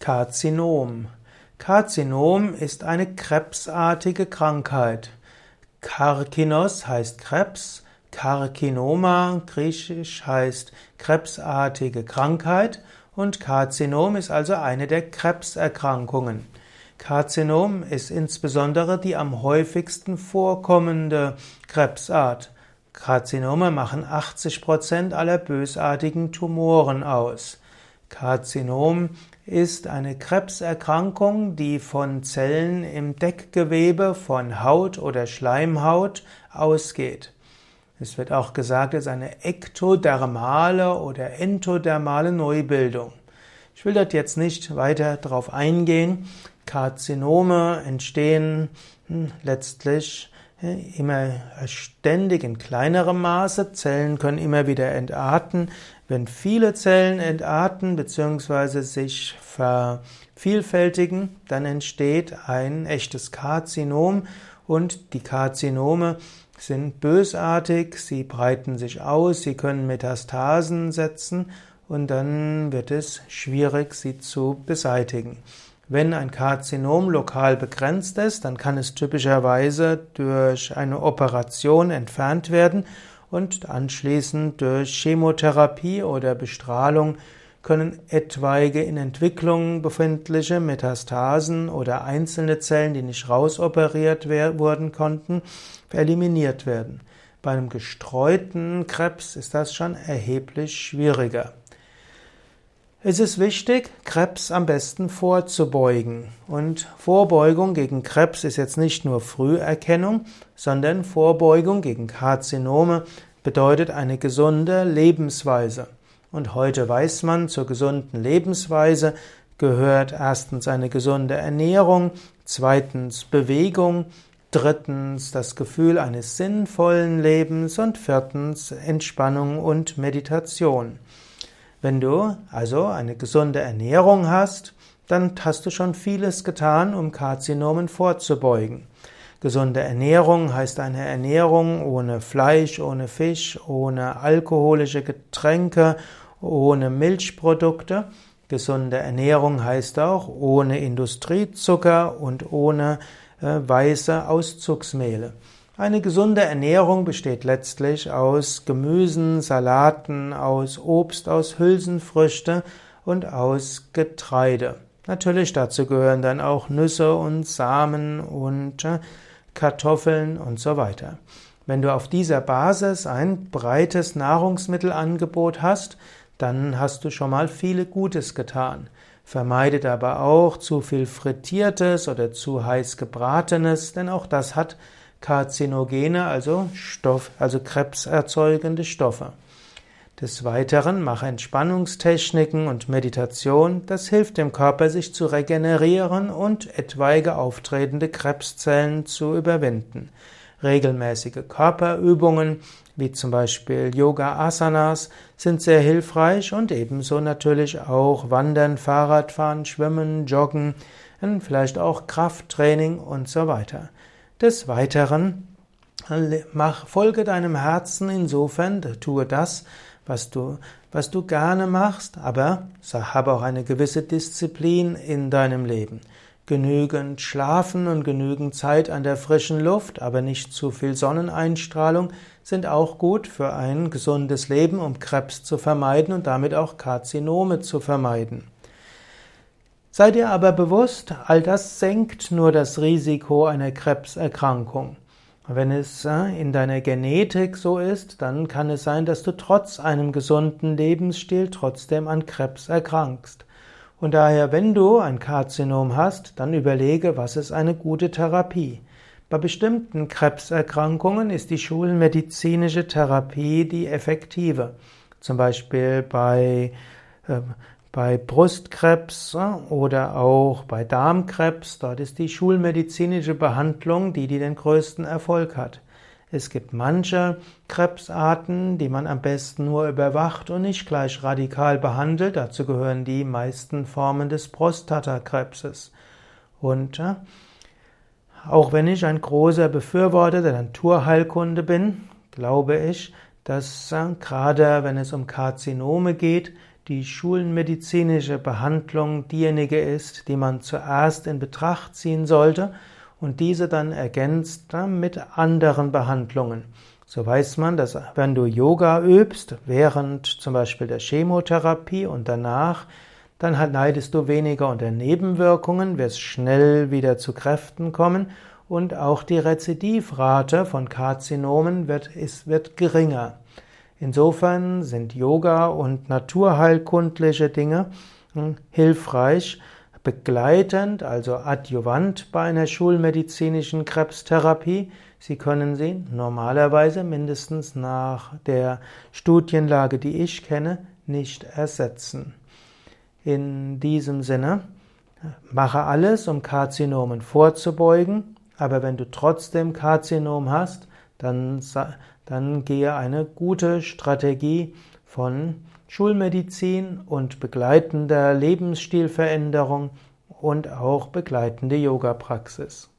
Karzinom. Karzinom ist eine krebsartige Krankheit. Karkinos heißt Krebs, Karkinoma griechisch heißt krebsartige Krankheit und Karzinom ist also eine der Krebserkrankungen. Karzinom ist insbesondere die am häufigsten vorkommende Krebsart. Karzinome machen 80 Prozent aller bösartigen Tumoren aus. Karzinom ist eine Krebserkrankung, die von Zellen im Deckgewebe von Haut oder Schleimhaut ausgeht. Es wird auch gesagt, es ist eine ektodermale oder entodermale Neubildung. Ich will dort jetzt nicht weiter darauf eingehen. Karzinome entstehen hm, letztlich immer ständig in kleinerem Maße. Zellen können immer wieder entarten. Wenn viele Zellen entarten bzw. sich vervielfältigen, dann entsteht ein echtes Karzinom und die Karzinome sind bösartig, sie breiten sich aus, sie können Metastasen setzen und dann wird es schwierig, sie zu beseitigen. Wenn ein Karzinom lokal begrenzt ist, dann kann es typischerweise durch eine Operation entfernt werden und anschließend durch Chemotherapie oder Bestrahlung können etwaige in Entwicklung befindliche Metastasen oder einzelne Zellen, die nicht rausoperiert wurden konnten, eliminiert werden. Bei einem gestreuten Krebs ist das schon erheblich schwieriger. Es ist wichtig, Krebs am besten vorzubeugen. Und Vorbeugung gegen Krebs ist jetzt nicht nur Früherkennung, sondern Vorbeugung gegen Karzinome bedeutet eine gesunde Lebensweise. Und heute weiß man, zur gesunden Lebensweise gehört erstens eine gesunde Ernährung, zweitens Bewegung, drittens das Gefühl eines sinnvollen Lebens und viertens Entspannung und Meditation. Wenn du also eine gesunde Ernährung hast, dann hast du schon vieles getan, um Karzinomen vorzubeugen. Gesunde Ernährung heißt eine Ernährung ohne Fleisch, ohne Fisch, ohne alkoholische Getränke, ohne Milchprodukte. Gesunde Ernährung heißt auch ohne Industriezucker und ohne äh, weiße Auszugsmehle. Eine gesunde Ernährung besteht letztlich aus Gemüsen, Salaten, aus Obst, aus Hülsenfrüchte und aus Getreide. Natürlich dazu gehören dann auch Nüsse und Samen und äh, Kartoffeln und so weiter. Wenn du auf dieser Basis ein breites Nahrungsmittelangebot hast, dann hast du schon mal viele Gutes getan. Vermeidet aber auch zu viel Frittiertes oder zu heiß gebratenes, denn auch das hat Karzinogene, also Stoff, also krebserzeugende Stoffe. Des Weiteren mache Entspannungstechniken und Meditation, das hilft dem Körper, sich zu regenerieren und etwaige auftretende Krebszellen zu überwinden. Regelmäßige Körperübungen, wie zum Beispiel Yoga Asanas, sind sehr hilfreich und ebenso natürlich auch Wandern, Fahrradfahren, Schwimmen, Joggen, vielleicht auch Krafttraining und so weiter. Des Weiteren mach, folge deinem Herzen insofern, tue das, was du, was du gerne machst, aber habe auch eine gewisse Disziplin in deinem Leben. Genügend Schlafen und genügend Zeit an der frischen Luft, aber nicht zu viel Sonneneinstrahlung sind auch gut für ein gesundes Leben, um Krebs zu vermeiden und damit auch Karzinome zu vermeiden. Sei dir aber bewusst, all das senkt nur das Risiko einer Krebserkrankung. Wenn es äh, in deiner Genetik so ist, dann kann es sein, dass du trotz einem gesunden Lebensstil trotzdem an Krebs erkrankst. Und daher, wenn du ein Karzinom hast, dann überlege, was ist eine gute Therapie. Bei bestimmten Krebserkrankungen ist die schulmedizinische Therapie die effektive. Zum Beispiel bei äh, bei Brustkrebs oder auch bei Darmkrebs, dort ist die schulmedizinische Behandlung die, die den größten Erfolg hat. Es gibt manche Krebsarten, die man am besten nur überwacht und nicht gleich radikal behandelt. Dazu gehören die meisten Formen des Prostatakrebses. Und äh, auch wenn ich ein großer Befürworter der Naturheilkunde bin, glaube ich, dass gerade wenn es um Karzinome geht, die schulmedizinische Behandlung diejenige ist, die man zuerst in Betracht ziehen sollte und diese dann ergänzt mit anderen Behandlungen. So weiß man, dass wenn du Yoga übst, während zum Beispiel der Chemotherapie und danach, dann leidest du weniger unter Nebenwirkungen, wirst schnell wieder zu Kräften kommen und auch die Rezidivrate von Karzinomen wird, ist, wird geringer. Insofern sind Yoga und naturheilkundliche Dinge hm, hilfreich, begleitend, also adjuvant bei einer schulmedizinischen Krebstherapie. Sie können sie normalerweise mindestens nach der Studienlage, die ich kenne, nicht ersetzen. In diesem Sinne, mache alles, um Karzinomen vorzubeugen, aber wenn du trotzdem Karzinom hast, dann, dann gehe eine gute Strategie von Schulmedizin und begleitender Lebensstilveränderung und auch begleitende Yoga-Praxis.